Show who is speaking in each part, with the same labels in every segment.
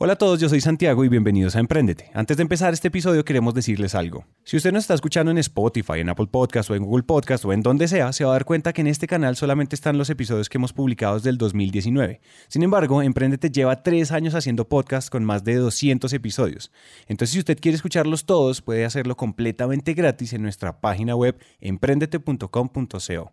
Speaker 1: Hola a todos, yo soy Santiago y bienvenidos a Emprendete. Antes de empezar este episodio queremos decirles algo. Si usted nos está escuchando en Spotify, en Apple Podcast o en Google Podcast o en donde sea, se va a dar cuenta que en este canal solamente están los episodios que hemos publicado desde el 2019. Sin embargo, Emprendete lleva tres años haciendo podcast con más de 200 episodios. Entonces, si usted quiere escucharlos todos, puede hacerlo completamente gratis en nuestra página web emprendete.com.co.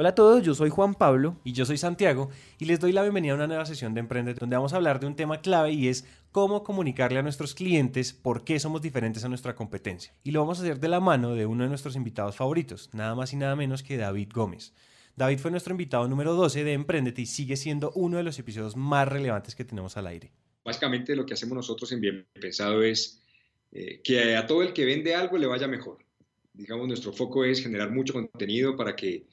Speaker 1: Hola a todos, yo soy Juan Pablo
Speaker 2: y yo soy Santiago y les doy la bienvenida a una nueva sesión de Emprendete donde vamos a hablar de un tema clave y es cómo comunicarle a nuestros clientes por qué somos diferentes a nuestra competencia. Y lo vamos a hacer de la mano de uno de nuestros invitados favoritos, nada más y nada menos que David Gómez. David fue nuestro invitado número 12 de Emprendete y sigue siendo uno de los episodios más relevantes que tenemos al aire.
Speaker 3: Básicamente lo que hacemos nosotros en Bien Pensado es eh, que a todo el que vende algo le vaya mejor. Digamos, nuestro foco es generar mucho contenido para que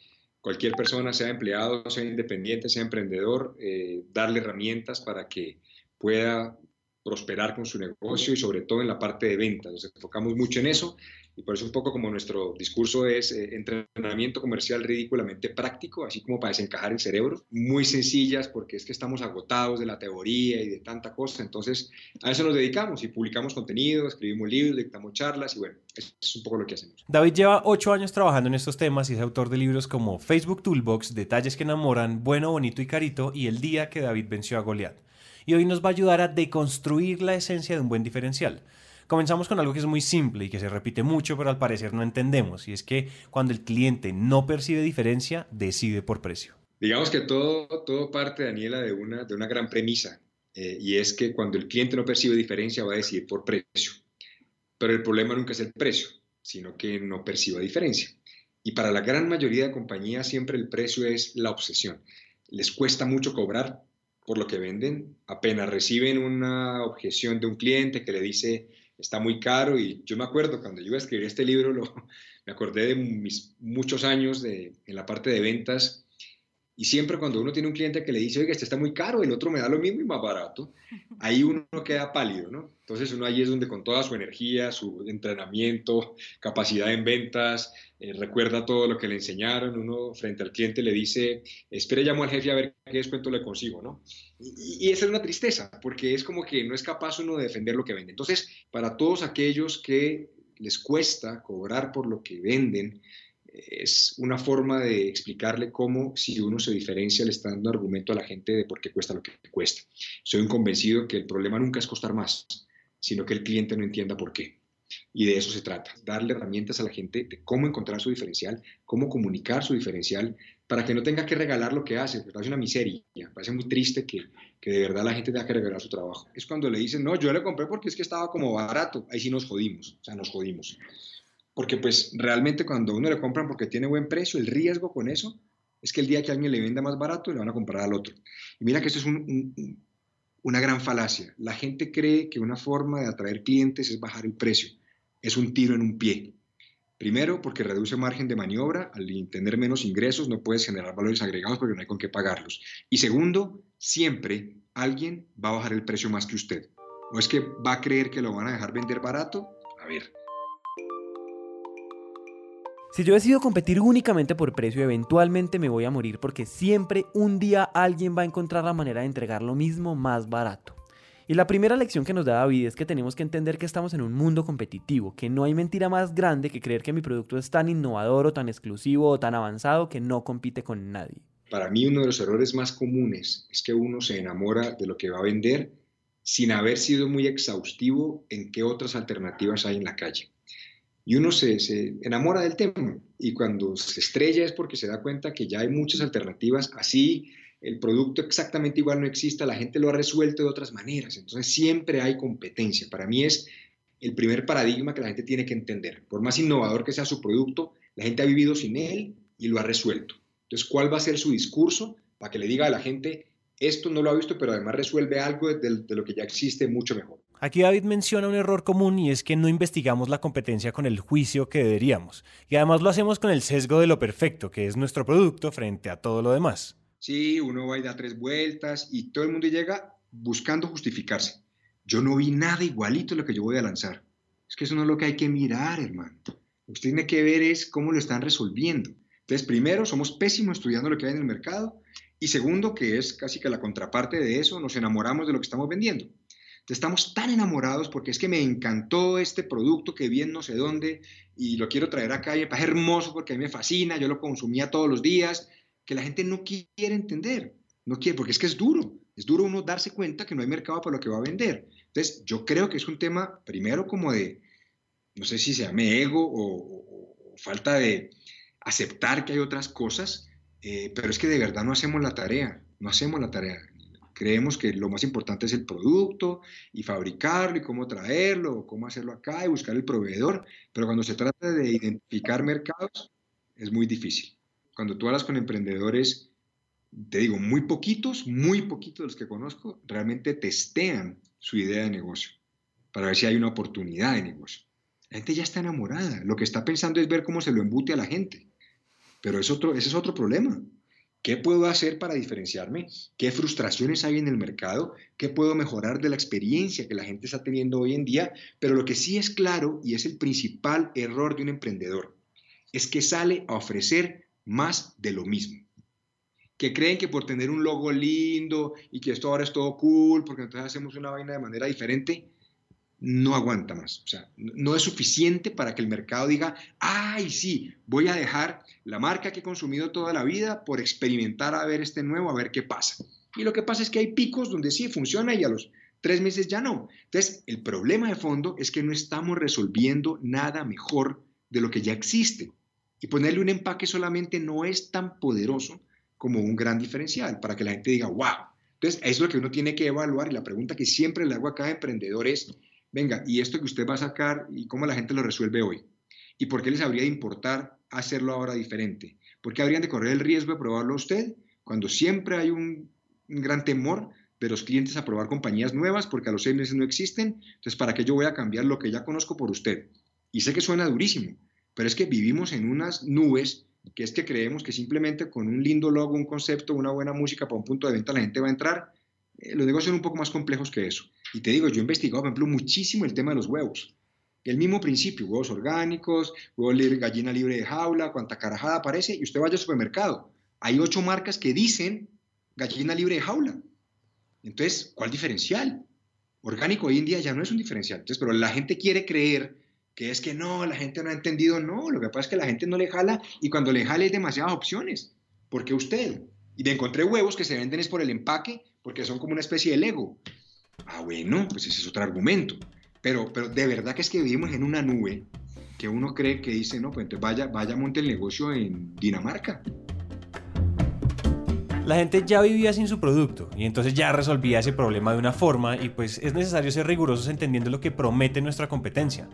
Speaker 3: cualquier persona, sea empleado, sea independiente, sea emprendedor, eh, darle herramientas para que pueda prosperar con su negocio y sobre todo en la parte de ventas. Nos enfocamos mucho en eso y por eso un poco como nuestro discurso es eh, entrenamiento comercial ridículamente práctico, así como para desencajar el cerebro, muy sencillas porque es que estamos agotados de la teoría y de tanta cosa, entonces a eso nos dedicamos y publicamos contenido, escribimos libros, dictamos charlas y bueno, es un poco lo que hacemos.
Speaker 2: David lleva ocho años trabajando en estos temas y es autor de libros como Facebook Toolbox, Detalles que enamoran, Bueno, Bonito y Carito y El día que David venció a Goliat. Y hoy nos va a ayudar a deconstruir la esencia de un buen diferencial. Comenzamos con algo que es muy simple y que se repite mucho, pero al parecer no entendemos, y es que cuando el cliente no percibe diferencia, decide por precio.
Speaker 3: Digamos que todo, todo parte, Daniela, de una, de una gran premisa, eh, y es que cuando el cliente no percibe diferencia, va a decidir por precio. Pero el problema nunca es el precio, sino que no perciba diferencia. Y para la gran mayoría de compañías siempre el precio es la obsesión. Les cuesta mucho cobrar por lo que venden, apenas reciben una objeción de un cliente que le dice, está muy caro y yo me acuerdo cuando yo iba a escribir este libro, lo, me acordé de mis muchos años de, en la parte de ventas y siempre cuando uno tiene un cliente que le dice, oiga, este está muy caro, el otro me da lo mismo y más barato, ahí uno queda pálido, ¿no? Entonces uno ahí es donde con toda su energía, su entrenamiento, capacidad en ventas, eh, recuerda todo lo que le enseñaron, uno frente al cliente le dice, espere, llamo al jefe a ver qué descuento le consigo, ¿no? Y, y, esa es una tristeza, porque es como que no es capaz uno de defender lo que vende. Entonces, para todos aquellos que les cuesta cobrar por lo que venden, es una forma de explicarle cómo si uno se diferencia le está dando argumento a la gente de por qué cuesta lo que cuesta. Soy un convencido que el problema nunca es costar más, sino que el cliente no entienda por qué. Y de eso se trata, darle herramientas a la gente de cómo encontrar su diferencial, cómo comunicar su diferencial, para que no tenga que regalar lo que hace, porque parece una miseria, parece muy triste que, que de verdad la gente tenga que regalar su trabajo. Es cuando le dicen, no, yo le compré porque es que estaba como barato, ahí sí nos jodimos, o sea, nos jodimos porque pues realmente cuando uno le compran porque tiene buen precio, el riesgo con eso es que el día que alguien le venda más barato, le van a comprar al otro. Y mira que eso es una gran falacia. La gente cree que una forma de atraer clientes es bajar el precio. Es un tiro en un pie. Primero, porque reduce margen de maniobra. Al tener menos ingresos, no puedes generar valores agregados porque no hay con qué pagarlos. Y segundo, siempre alguien va a bajar el precio más que usted. ¿O es que va a creer que lo van a dejar vender barato? A ver,
Speaker 1: si yo decido competir únicamente por precio, eventualmente me voy a morir porque siempre un día alguien va a encontrar la manera de entregar lo mismo más barato. Y la primera lección que nos da David es que tenemos que entender que estamos en un mundo competitivo, que no hay mentira más grande que creer que mi producto es tan innovador o tan exclusivo o tan avanzado que no compite con nadie.
Speaker 3: Para mí uno de los errores más comunes es que uno se enamora de lo que va a vender sin haber sido muy exhaustivo en qué otras alternativas hay en la calle y uno se, enamora del tema y cuando se estrella es porque se da cuenta que ya hay muchas alternativas, así el producto exactamente igual no exista, la gente lo ha resuelto de otras maneras, entonces siempre hay competencia. Para mí es el primer paradigma que la gente tiene que entender. Por más innovador que sea su producto, la gente ha vivido sin él y lo ha resuelto. Entonces, ¿cuál va a ser su discurso para que le diga a la gente, esto no lo ha visto, pero además resuelve algo de, de lo que ya existe mucho mejor?
Speaker 2: Aquí David menciona un error común y es que no investigamos la competencia con el juicio que deberíamos. Y además lo hacemos con el sesgo de lo perfecto, que es nuestro producto frente a todo lo demás.
Speaker 3: Sí, uno va y da tres vueltas y todo el mundo llega buscando justificarse. Yo no vi nada igualito lo que yo voy a lanzar. Es que eso no es lo que hay que mirar, hermano. Usted tiene que ver es cómo lo están resolviendo. Entonces, primero, somos pésimos estudiando lo que hay en el mercado. Y segundo, que es casi que la contraparte de eso, nos enamoramos de lo que estamos vendiendo. Estamos tan enamorados porque es que me encantó este producto que vi no sé dónde y lo quiero traer acá y me hermoso porque a mí me fascina, yo lo consumía todos los días, que la gente no quiere entender, no quiere, porque es que es duro, es duro uno darse cuenta que no hay mercado para lo que va a vender. Entonces, yo creo que es un tema, primero, como de, no sé si se llame ego o, falta de aceptar que hay otras cosas, eh, pero es que de verdad no hacemos la tarea, no hacemos la tarea. Creemos que lo más importante es el producto y fabricarlo y cómo traerlo, cómo hacerlo acá y buscar el proveedor, pero cuando se trata de identificar mercados es muy difícil. Cuando tú hablas con emprendedores, te digo, muy poquitos, muy poquitos de los que conozco, realmente testean su idea de negocio para ver si hay una oportunidad de negocio. La gente ya está enamorada, lo que está pensando es ver cómo se lo embute a la gente, pero es otro, ese es otro problema. ¿Qué puedo hacer para diferenciarme? ¿Qué frustraciones hay en el mercado? ¿Qué puedo mejorar de la experiencia que la gente está teniendo hoy en día? Pero lo que sí es claro, y es el principal error de un emprendedor, es que sale a ofrecer más de lo mismo. Que creen que por tener un logo lindo y que esto ahora es todo cool, porque entonces hacemos una vaina de manera diferente, no aguanta más. O sea, no es suficiente para que el mercado diga, ay, sí, voy a dejar la marca que he consumido toda la vida por experimentar a ver este nuevo, a ver qué pasa. Y lo que pasa es que hay picos donde sí funciona y a los tres meses ya no. Entonces, el problema de fondo es que no estamos resolviendo nada mejor de lo que ya existe. Y ponerle un empaque solamente no es tan poderoso como un gran diferencial para que la gente diga, wow. Entonces, eso es lo que uno tiene que evaluar y la pregunta que siempre le hago a cada emprendedor es, venga, ¿y esto que usted va a sacar y cómo la gente lo resuelve hoy? ¿Y por qué les habría de importar hacerlo ahora diferente? ¿Por qué habrían de correr el riesgo de probarlo usted cuando siempre hay un, gran temor de los clientes a probar compañías nuevas porque a los seis meses no existen? Entonces, ¿para qué yo voy a cambiar lo que ya conozco por usted? Y sé que suena durísimo, pero es que vivimos en unas nubes que es que creemos que simplemente con un lindo logo, un concepto, una buena música para un punto de venta la gente va a entrar. Eh, los negocios son un poco más complejos que eso. Y te digo, yo he investigado, por ejemplo, muchísimo el tema de los huevos. El mismo principio, huevos orgánicos, huevos gallina libre de jaula, cuanta carajada aparece, y usted vaya al supermercado. Hay ocho marcas que dicen gallina libre de jaula. Entonces, ¿cuál diferencial? Orgánico hoy en día ya no es un diferencial. Entonces, pero la gente quiere creer que es que no, la gente no ha entendido. No, lo que pasa es que la gente no le jala y cuando le jala hay demasiadas opciones. ¿Por qué usted? Y me encontré huevos que se venden es por el empaque, porque son como una especie de Lego. Ah, bueno, pues ese es otro argumento. Pero, pero de verdad que es que vivimos en una nube que uno cree que dice, no, pues entonces vaya, vaya, monte el negocio en Dinamarca.
Speaker 2: La gente ya vivía sin su producto y entonces ya resolvía ese problema de una forma y pues es necesario ser rigurosos entendiendo lo que promete nuestra competencia.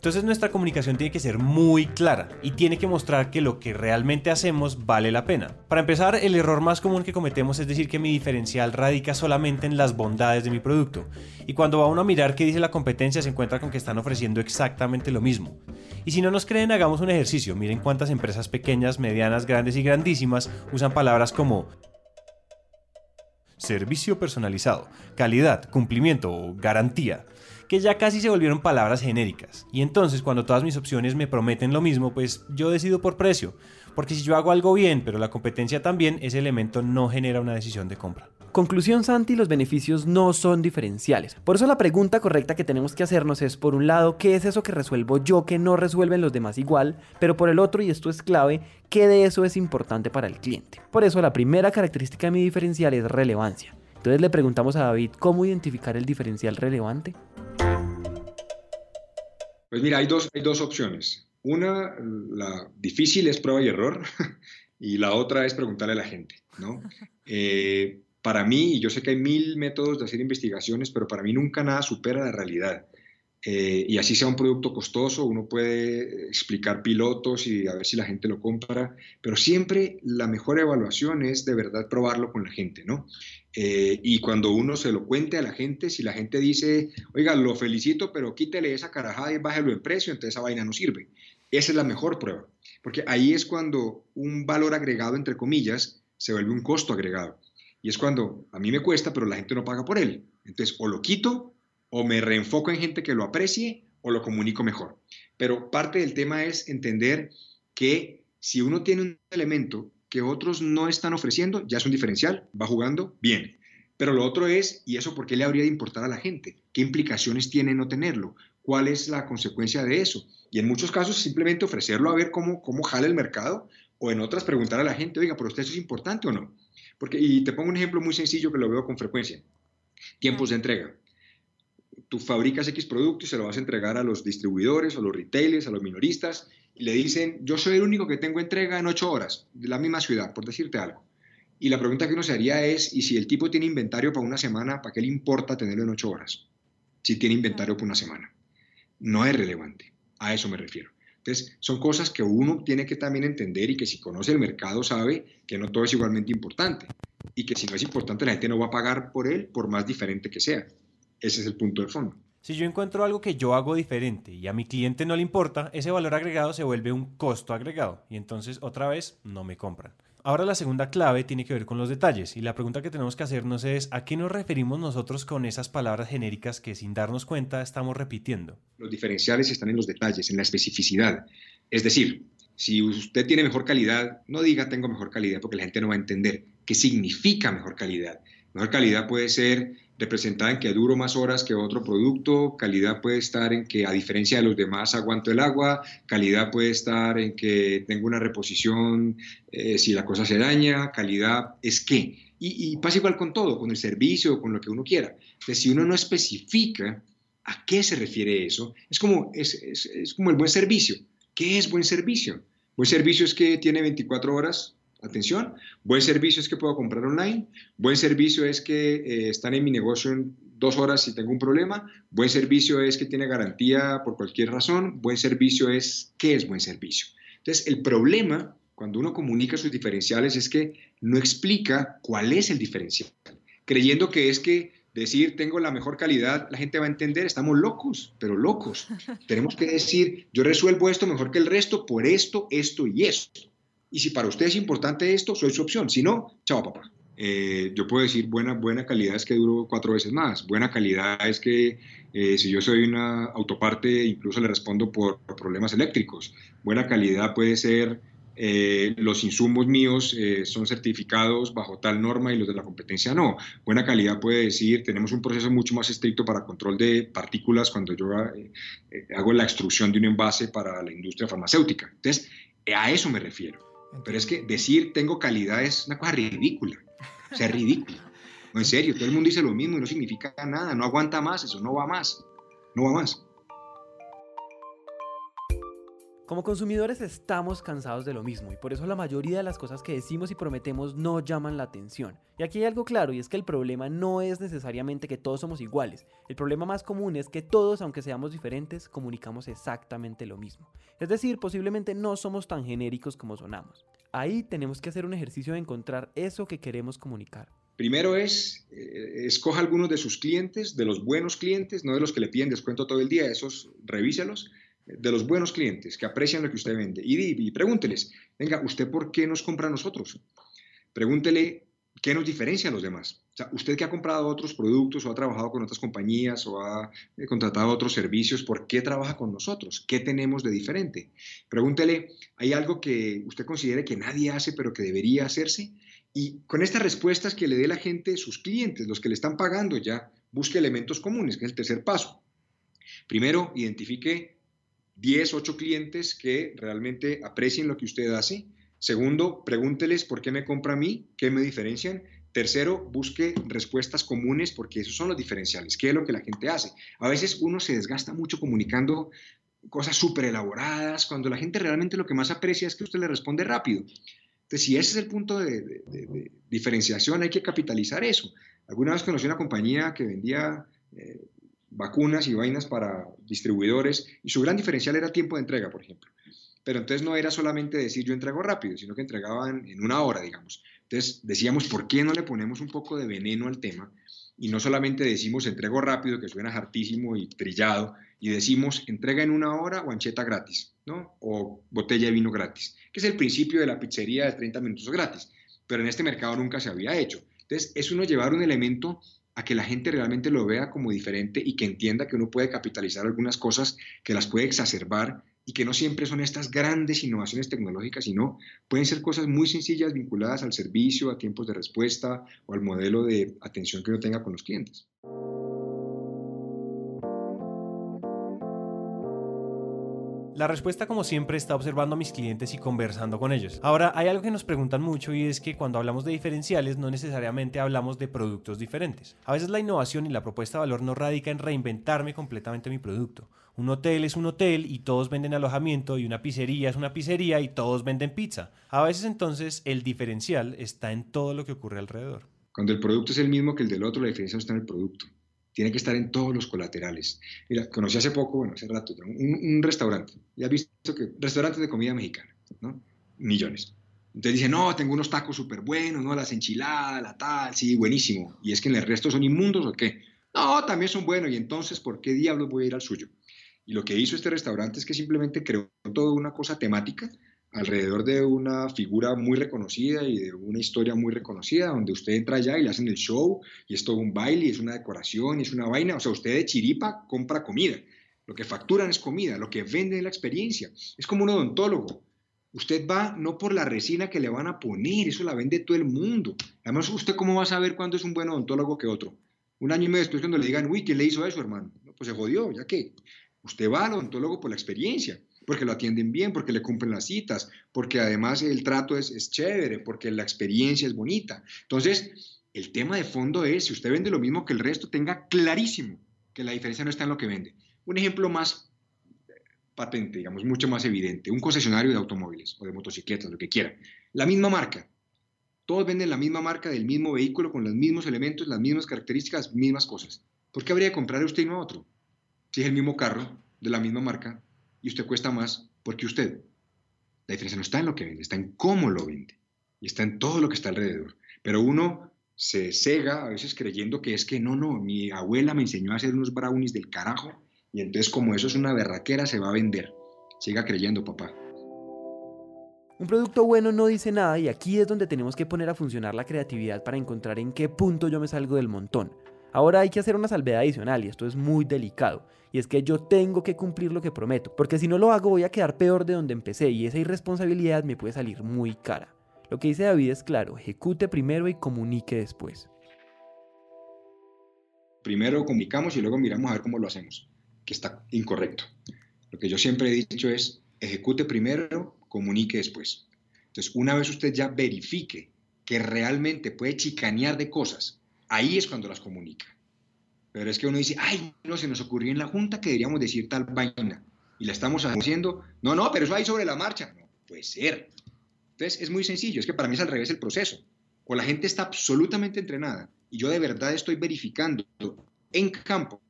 Speaker 2: Entonces nuestra comunicación tiene que ser muy clara y tiene que mostrar que lo que realmente hacemos vale la pena. Para empezar, el error más común que cometemos es decir que mi diferencial radica solamente en las bondades de mi producto. Y cuando va uno a mirar qué dice la competencia se encuentra con que están ofreciendo exactamente lo mismo. Y si no nos creen, hagamos un ejercicio. Miren cuántas empresas pequeñas, medianas, grandes y grandísimas usan palabras como servicio personalizado, calidad, cumplimiento o garantía que ya casi se volvieron palabras genéricas. Y entonces cuando todas mis opciones me prometen lo mismo, pues yo decido por precio. Porque si yo hago algo bien, pero la competencia también, ese elemento no genera una decisión de compra.
Speaker 4: Conclusión Santi, los beneficios no son diferenciales. Por eso la pregunta correcta que tenemos que hacernos es, por un lado, ¿qué es eso que resuelvo yo que no resuelven los demás igual? Pero por el otro, y esto es clave, ¿qué de eso es importante para el cliente? Por eso la primera característica de mi diferencial es relevancia. Entonces le preguntamos a David cómo identificar el diferencial relevante.
Speaker 3: Pues mira, hay dos, hay dos opciones. Una, la difícil es prueba y error, y la otra es preguntarle a la gente, ¿no? Eh, para mí, y yo sé que hay mil métodos de hacer investigaciones, pero para mí nunca nada supera la realidad. Eh, y así sea un producto costoso, uno puede explicar pilotos y a ver si la gente lo compra, pero siempre la mejor evaluación es de verdad probarlo con la gente, ¿no? Eh, y cuando uno se lo cuente a la gente, si la gente dice, oiga, lo felicito, pero quítele esa carajada y bájelo en precio, entonces esa vaina no sirve. Esa es la mejor prueba, porque ahí es cuando un valor agregado, entre comillas, se vuelve un costo agregado. Y es cuando a mí me cuesta, pero la gente no paga por él. Entonces, o lo quito o me reenfoco en gente que lo aprecie o lo comunico mejor. Pero parte del tema es entender que si uno tiene un elemento que otros no están ofreciendo, ya es un diferencial, va jugando bien. Pero lo otro es, ¿y eso por qué le habría de importar a la gente? ¿Qué implicaciones tiene no tenerlo? ¿Cuál es la consecuencia de eso? Y en muchos casos simplemente ofrecerlo a ver cómo, cómo jala el mercado o en otras preguntar a la gente, oiga, ¿pero usted eso es importante o no? Porque, y te pongo un ejemplo muy sencillo que lo veo con frecuencia. Tiempos de entrega tú fabricas X producto y se lo vas a entregar a los distribuidores, a los retailers, a los minoristas, y le dicen, yo soy el único que tengo entrega en ocho horas, de la misma ciudad, por decirte algo. Y la pregunta que uno se haría es, ¿y si el tipo tiene inventario para una semana, para qué le importa tenerlo en ocho horas? Si tiene inventario para una semana. No es relevante, a eso me refiero. Entonces, son cosas que uno tiene que también entender y que si conoce el mercado sabe que no todo es igualmente importante y que si no es importante la gente no va a pagar por él por más diferente que sea. Ese es el punto de fondo.
Speaker 2: Si yo encuentro algo que yo hago diferente y a mi cliente no le importa, ese valor agregado se vuelve un costo agregado y entonces otra vez no me compran. Ahora la segunda clave tiene que ver con los detalles y la pregunta que tenemos que hacernos es ¿a qué nos referimos nosotros con esas palabras genéricas que sin darnos cuenta estamos repitiendo?
Speaker 3: Los diferenciales están en los detalles, en la especificidad. Es decir, si usted tiene mejor calidad, no diga tengo mejor calidad porque la gente no va a entender qué significa mejor calidad. Mejor calidad puede ser representada en que duro más horas que otro producto, calidad puede estar en que a diferencia de los demás aguanto el agua, calidad puede estar en que tengo una reposición eh, si la cosa se daña, calidad es qué. Y, pasa igual con todo, con el servicio, con lo que uno quiera. Entonces, si uno no especifica a qué se refiere eso, es como, es, es como el buen servicio. ¿Qué es buen servicio? Buen servicio es que tiene 24 horas Atención, buen servicio es que puedo comprar online, buen servicio es que eh, están en mi negocio en dos horas si tengo un problema, buen servicio es que tiene garantía por cualquier razón, buen servicio es qué es buen servicio. Entonces, el problema cuando uno comunica sus diferenciales es que no explica cuál es el diferencial, creyendo que es que decir tengo la mejor calidad, la gente va a entender, estamos locos, pero locos. Tenemos que decir, yo resuelvo esto mejor que el resto por esto, esto y esto. Y si para usted es importante esto, soy su opción. Si no, chao papá. Eh, yo puedo decir buena, buena calidad es que duro cuatro veces más. Buena calidad es que eh, si yo soy una autoparte, incluso le respondo por, problemas eléctricos. Buena calidad puede ser eh, los insumos míos son certificados bajo tal norma y los de la competencia no. Buena calidad puede decir, tenemos un proceso mucho más estricto para control de partículas cuando yo hago la extrusión de un envase para la industria farmacéutica. Entonces, a eso me refiero. Pero es que decir tengo calidad es una cosa ridícula. O sea, ridícula. No, en serio, todo el mundo dice lo mismo y no significa nada. No aguanta más, eso no va más. No va más.
Speaker 4: Como consumidores estamos cansados de lo mismo y por eso la mayoría de las cosas que decimos y prometemos no llaman la atención. Y aquí hay algo claro y es que el problema no es necesariamente que todos somos iguales. El problema más común es que todos, aunque seamos diferentes, comunicamos exactamente lo mismo. Es decir, posiblemente no somos tan genéricos como sonamos. Ahí tenemos que hacer un ejercicio de encontrar eso que queremos comunicar.
Speaker 3: Primero es, eh, escoja algunos de sus clientes, de los buenos clientes, no de los que le piden descuento todo el día, esos revíselos de los buenos clientes que aprecian lo que usted vende y, pregúnteles, venga, ¿usted por qué nos compra a nosotros? Pregúntele qué nos diferencia a los demás. O sea, usted que ha comprado otros productos o ha trabajado con otras compañías o ha eh, contratado otros servicios, ¿por qué trabaja con nosotros? ¿Qué tenemos de diferente? Pregúntele, ¿hay algo que usted considere que nadie hace pero que debería hacerse? Y con estas respuestas que le dé la gente, sus clientes, los que le están pagando ya, busque elementos comunes, que es el tercer paso. Primero, identifique 10, 8 clientes que realmente aprecien lo que usted hace. Segundo, pregúnteles por qué me compra a mí, qué me diferencian. Tercero, busque respuestas comunes porque esos son los diferenciales, qué es lo que la gente hace. A veces uno se desgasta mucho comunicando cosas súper elaboradas, cuando la gente realmente lo que más aprecia es que usted le responde rápido. Entonces, si ese es el punto de, diferenciación, hay que capitalizar eso. Alguna vez conocí una compañía que vendía eh, vacunas y vainas para distribuidores y su gran diferencial era tiempo de entrega, por ejemplo. Pero entonces no era solamente decir yo entrego rápido, sino que entregaban en una hora, digamos. Entonces decíamos, ¿por qué no le ponemos un poco de veneno al tema? Y no solamente decimos entrego rápido, que suena hartísimo y trillado, y decimos entrega en una hora o ancheta gratis, ¿no? O botella de vino gratis, que es el principio de la pizzería de 30 minutos gratis, pero en este mercado nunca se había hecho. Entonces es uno llevar un elemento a que la gente realmente lo vea como diferente y que entienda que uno puede capitalizar algunas cosas que las puede exacerbar y que no siempre son estas grandes innovaciones tecnológicas, sino pueden ser cosas muy sencillas vinculadas al servicio, a tiempos de respuesta o al modelo de atención que uno tenga con los clientes.
Speaker 2: La respuesta, como siempre, está observando a mis clientes y conversando con ellos. Ahora, hay algo que nos preguntan mucho y es que cuando hablamos de diferenciales no necesariamente hablamos de productos diferentes. A veces la innovación y la propuesta de valor no radica en reinventarme completamente mi producto. Un hotel es un hotel y todos venden alojamiento y una pizzería es una pizzería y todos venden pizza. A veces entonces el diferencial está en todo lo que ocurre alrededor.
Speaker 3: Cuando el producto es el mismo que el del otro, la diferencia está en el producto tiene que estar en todos los colaterales. Mira, conocí hace poco, bueno, hace rato, un, restaurante. Y has visto que restaurantes de comida mexicana, ¿no? Millones. Entonces dice, no, tengo unos tacos súper buenos, ¿no? Las enchiladas, la tal, sí, buenísimo. ¿Y es que en el resto son inmundos o qué? No, también son buenos. ¿Y entonces por qué diablos voy a ir al suyo? Y lo que hizo este restaurante es que simplemente creó toda una cosa temática alrededor de una figura muy reconocida y de una historia muy reconocida, donde usted entra allá y le hacen el show, y es todo un baile, y es una decoración, y es una vaina. O sea, usted de chiripa compra comida. Lo que facturan es comida, lo que venden es la experiencia. Es como un odontólogo. Usted va no por la resina que le van a poner, eso la vende todo el mundo. Además, ¿usted cómo va a saber cuándo es un buen odontólogo que otro? Un año y medio después cuando le digan, uy, ¿quién le hizo eso, hermano? pues se jodió, ya que usted va al odontólogo por la experiencia porque lo atienden bien, porque le cumplen las citas, porque además el trato es, es chévere, porque la experiencia es bonita. Entonces, el tema de fondo es, si usted vende lo mismo que el resto, tenga clarísimo que la diferencia no está en lo que vende. Un ejemplo más patente, digamos, mucho más evidente, un concesionario de automóviles o de motocicletas, lo que quiera. La misma marca. Todos venden la misma marca del mismo vehículo con los mismos elementos, las mismas características, mismas cosas. ¿Por qué habría que comprar usted y no otro? Si es el mismo carro, de la misma marca, y usted cuesta más porque usted. La diferencia no está en lo que vende, está en cómo lo vende y está en todo lo que está alrededor. Pero uno se cega a veces creyendo que es que no, no, mi abuela me enseñó a hacer unos brownies del carajo y entonces como eso es una berraquera se va a vender. Siga creyendo, papá.
Speaker 4: Un producto bueno no dice nada y aquí es donde tenemos que poner a funcionar la creatividad para encontrar en qué punto yo me salgo del montón. Ahora hay que hacer una salvedad adicional y esto es muy delicado. Y es que yo tengo que cumplir lo que prometo, porque si no lo hago voy a quedar peor de donde empecé y esa irresponsabilidad me puede salir muy cara. Lo que dice David es claro, ejecute primero y comunique después.
Speaker 3: Primero comunicamos y luego miramos a ver cómo lo hacemos, que está incorrecto. Lo que yo siempre he dicho es, ejecute primero, comunique después. Entonces, una vez usted ya verifique que realmente puede chicanear de cosas, ahí es cuando las comunica. Pero es que uno dice, ay, no, se nos ocurrió en la Junta que deberíamos decir tal vaina. Y la estamos haciendo. No, no, pero eso ahí sobre la marcha. No, puede ser. Entonces, es muy sencillo. Es que para mí es al revés el proceso. O la gente está absolutamente entrenada y yo de verdad estoy verificando en campo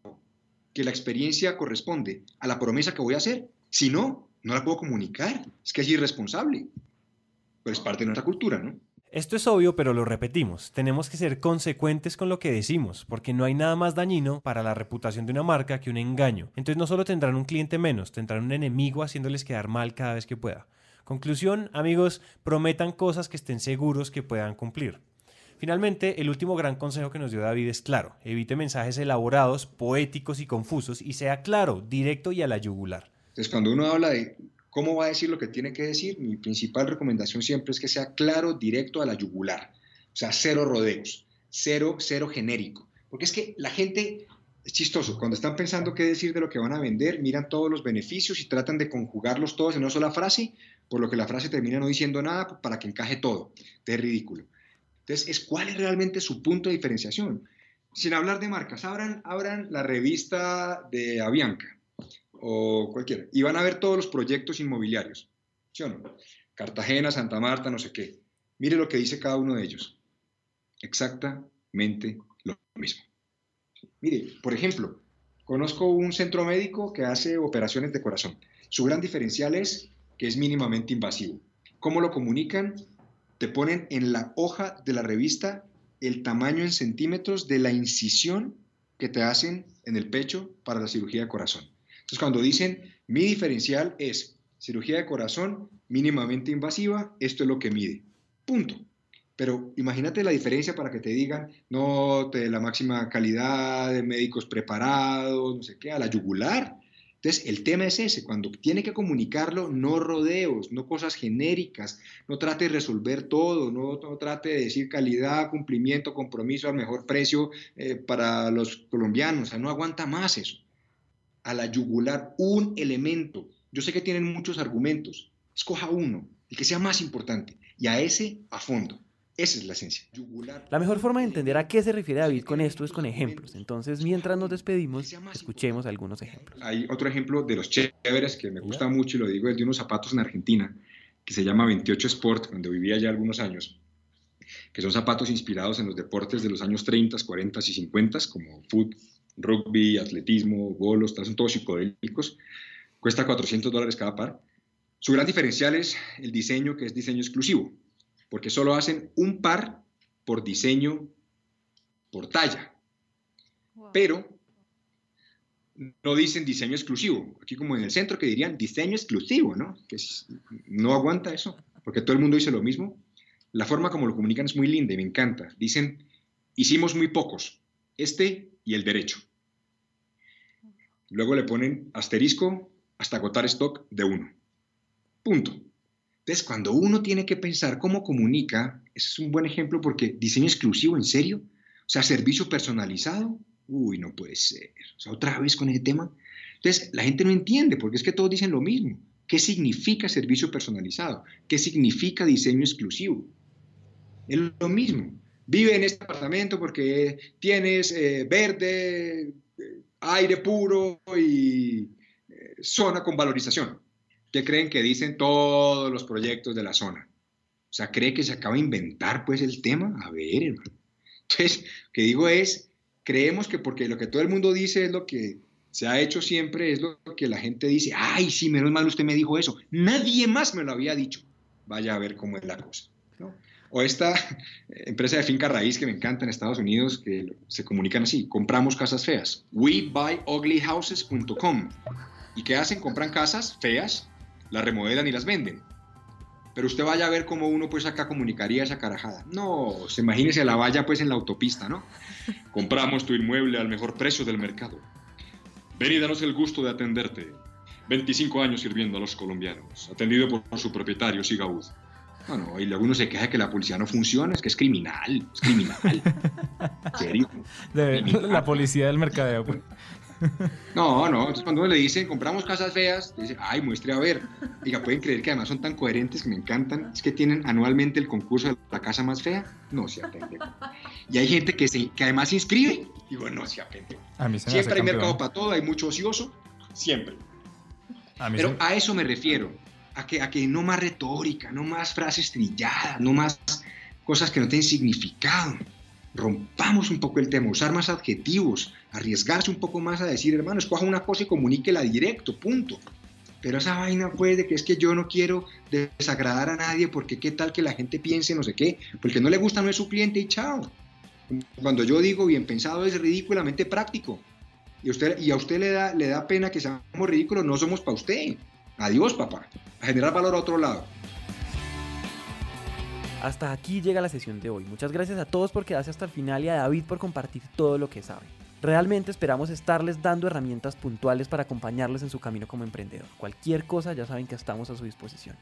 Speaker 3: que la experiencia corresponde a la promesa que voy a hacer. Si no, no la puedo comunicar. Es que es irresponsable. Pero es parte de nuestra cultura, ¿no?
Speaker 2: Esto es obvio, pero lo repetimos. Tenemos que ser consecuentes con lo que decimos, porque no hay nada más dañino para la reputación de una marca que un engaño. Entonces no solo tendrán un cliente menos, tendrán un enemigo haciéndoles quedar mal cada vez que pueda. Conclusión, amigos, prometan cosas que estén seguros que puedan cumplir. Finalmente, el último gran consejo que nos dio David es claro, evite mensajes elaborados, poéticos y confusos y sea claro, directo y a la yugular.
Speaker 3: Entonces, cuando uno habla de ¿Cómo va a decir lo que tiene que decir? Mi principal recomendación siempre es que sea claro, directo a la yugular. O sea, cero rodeos, cero, cero genérico. Porque es que la gente es chistoso. Cuando están pensando qué decir de lo que van a vender, miran todos los beneficios y tratan de conjugarlos todos en una sola frase, por lo que la frase termina no diciendo nada para que encaje todo. Es ridículo. Entonces, es cuál es realmente su punto de diferenciación. Sin hablar de marcas, abran, abran la revista de Avianca o cualquiera, y van a ver todos los proyectos inmobiliarios, ¿sí o no? Cartagena, Santa Marta, no sé qué. Mire lo que dice cada uno de ellos. Exactamente lo mismo. Mire, por ejemplo, conozco un centro médico que hace operaciones de corazón. Su gran diferencial es que es mínimamente invasivo. ¿Cómo lo comunican? Te ponen en la hoja de la revista el tamaño en centímetros de la incisión que te hacen en el pecho para la cirugía de corazón. Entonces, cuando dicen mi diferencial es cirugía de corazón mínimamente invasiva, esto es lo que mide. Punto. Pero imagínate la diferencia para que te digan, no, te la máxima calidad de médicos preparados, no sé qué, a la yugular. Entonces, el tema es ese, cuando tiene que comunicarlo, no rodeos, no cosas genéricas, no trate de resolver todo, no, trate de decir calidad, cumplimiento, compromiso al mejor precio eh, para los colombianos, o sea, no aguanta más eso. A la yugular, un elemento. Yo sé que tienen muchos argumentos, escoja uno, el que sea más importante, y a ese a fondo. Esa es la esencia.
Speaker 4: La mejor forma de entender a qué se refiere David con esto es con ejemplos. Entonces, mientras nos despedimos, escuchemos algunos ejemplos.
Speaker 3: Hay otro ejemplo de los chéveres que me gusta mucho y lo digo, es de unos zapatos en Argentina que se llama 28 Sport, donde vivía ya algunos años, que son zapatos inspirados en los deportes de los años 30, 40 y 50, como fútbol, rugby, atletismo, bolos, son todos psicodélicos. Cuesta 400 dólares cada par. Su gran diferencial es el diseño, que es diseño exclusivo porque solo hacen un par por diseño, por talla. Pero no dicen diseño exclusivo. Aquí como en el centro que dirían diseño exclusivo, ¿no? Que no aguanta eso, porque todo el mundo dice lo mismo. La forma como lo comunican es muy linda y me encanta. Dicen, hicimos muy pocos, este y el derecho. Luego le ponen asterisco hasta agotar stock de uno. Punto. Entonces, cuando uno tiene que pensar cómo comunica, ese es un buen ejemplo porque diseño exclusivo, ¿en serio? O sea, servicio personalizado, uy, no puede ser. O sea, otra vez con ese tema. Entonces, la gente no entiende porque es que todos dicen lo mismo. ¿Qué significa servicio personalizado? ¿Qué significa diseño exclusivo? Es lo mismo. Vive en este apartamento porque tienes eh, verde, eh, aire puro y eh, zona con valorización. ¿Qué creen que dicen todos los proyectos de la zona? O sea, ¿cree que se acaba de inventar pues el tema? A ver, hermano. Entonces, lo que digo es, creemos que porque lo que todo el mundo dice es lo que se ha hecho siempre, es lo que la gente dice, ay, sí, menos mal usted me dijo eso. Nadie más me lo había dicho. Vaya a ver cómo es la cosa. O esta empresa de finca raíz que me encanta en Estados Unidos, que se comunican así, compramos casas feas. WeBuyUglyHouses.com. ¿Y qué hacen? Compran casas feas las remodelan y las venden. Pero usted vaya a ver cómo uno pues acá comunicaría esa carajada. No, se imagínese la valla pues en la autopista, ¿no? Compramos tu inmueble al mejor precio del mercado. Ven y danos el gusto de atenderte. 25 años sirviendo a los colombianos, atendido por su propietario, Sigaud. Bueno, y luego uno se queja de que la policía no funciona, es que es criminal, es criminal. ¿En serio?
Speaker 5: La policía del mercadeo. Pues.
Speaker 3: No, no, entonces cuando uno le dice compramos casas feas, dice, ay, muestre a ver. Diga, ¿pueden creer que además son tan coherentes que me encantan? Es que tienen anualmente el concurso de la casa más fea. No se pendejo. Y hay gente que, se, que además se inscribe. Digo, no se pendejo. Siempre hay mercado para todo, hay mucho ocioso, siempre. Pero a eso me refiero, a que, a que no más retórica, no más frases trilladas, no más cosas que no tienen significado rompamos un poco el tema, usar más adjetivos, arriesgarse un poco más a decir, hermano, escoja una cosa y comuníquela directo, punto. Pero esa vaina puede que es que yo no quiero desagradar a nadie porque qué tal que la gente piense no sé qué, porque no le gusta no es su cliente y chao. Cuando yo digo bien pensado es ridículamente práctico. Y, usted, y a usted le da, le da pena que seamos ridículos, no somos para usted. Adiós, papá. A generar valor a otro lado.
Speaker 4: Hasta aquí llega la sesión de hoy. Muchas gracias a todos por quedarse hasta el final y a David por compartir todo lo que sabe. Realmente esperamos estarles dando herramientas puntuales para acompañarles en su camino como emprendedor. Cualquier cosa ya saben que estamos a su disposición.